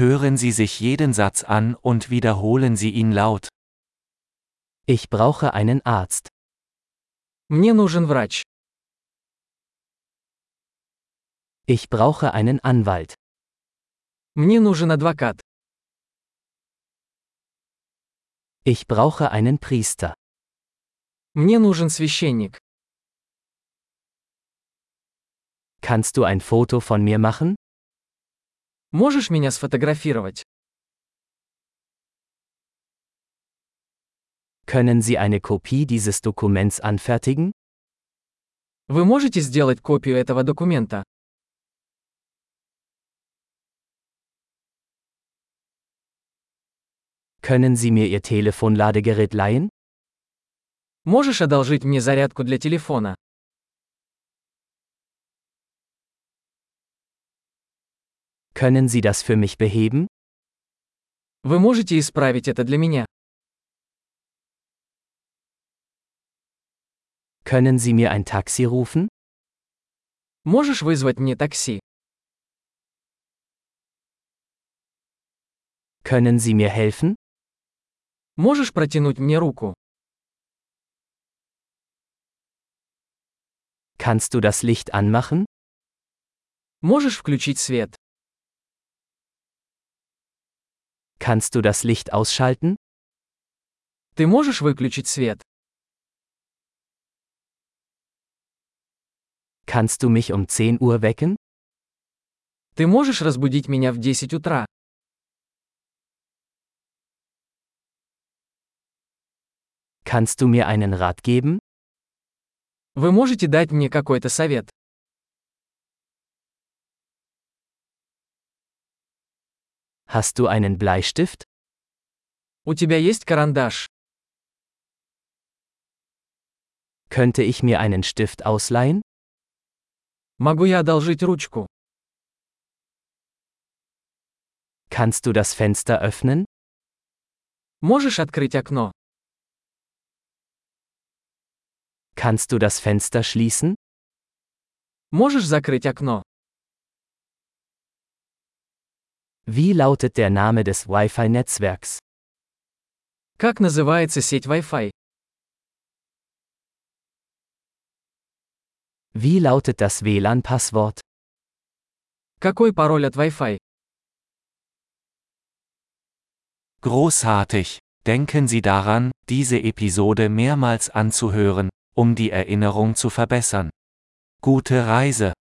Hören Sie sich jeden Satz an und wiederholen Sie ihn laut. Ich brauche einen Arzt. Мне нужен врач. Ich brauche einen Anwalt. Мне нужен адвокат. Ich brauche einen Priester. Мне нужен священник. Kannst du ein Foto von mir machen? Можешь меня сфотографировать? Können Sie eine Kopie dieses Dokuments anfertigen? Вы можете сделать копию этого документа? Können Sie mir Ihr Telefonladegerät leihen? Можешь одолжить мне зарядку для телефона? Können Sie das für mich beheben? Вы можете исправить это для меня? Können Sie mir ein Taxi rufen? Можешь вызвать мне такси? Können Sie mir helfen? Можешь протянуть мне руку? Kannst du das Licht anmachen? Можешь включить свет? Kannst du das Licht ausschalten? Ты можешь выключить свет? Kannst du mich um 10 Uhr wecken? Ты можешь разбудить меня в 10 утра? Kannst du mir einen Rat geben? Вы можете дать мне какой-то совет? Hast du einen Bleistift? У тебя есть карандаш? Könnte ich mir einen Stift ausleihen? Могу я одолжить ручку? Kannst du das Fenster öffnen? Можешь открыть окно? Kannst du das Fenster schließen? Можешь закрыть окно? Wie lautet der Name des Wi-Fi-Netzwerks? Как называется сеть Wi-Fi? Wie lautet das WLAN-Passwort? Какой пароль от Wi-Fi? Großartig! Denken Sie daran, diese Episode mehrmals anzuhören, um die Erinnerung zu verbessern. Gute Reise!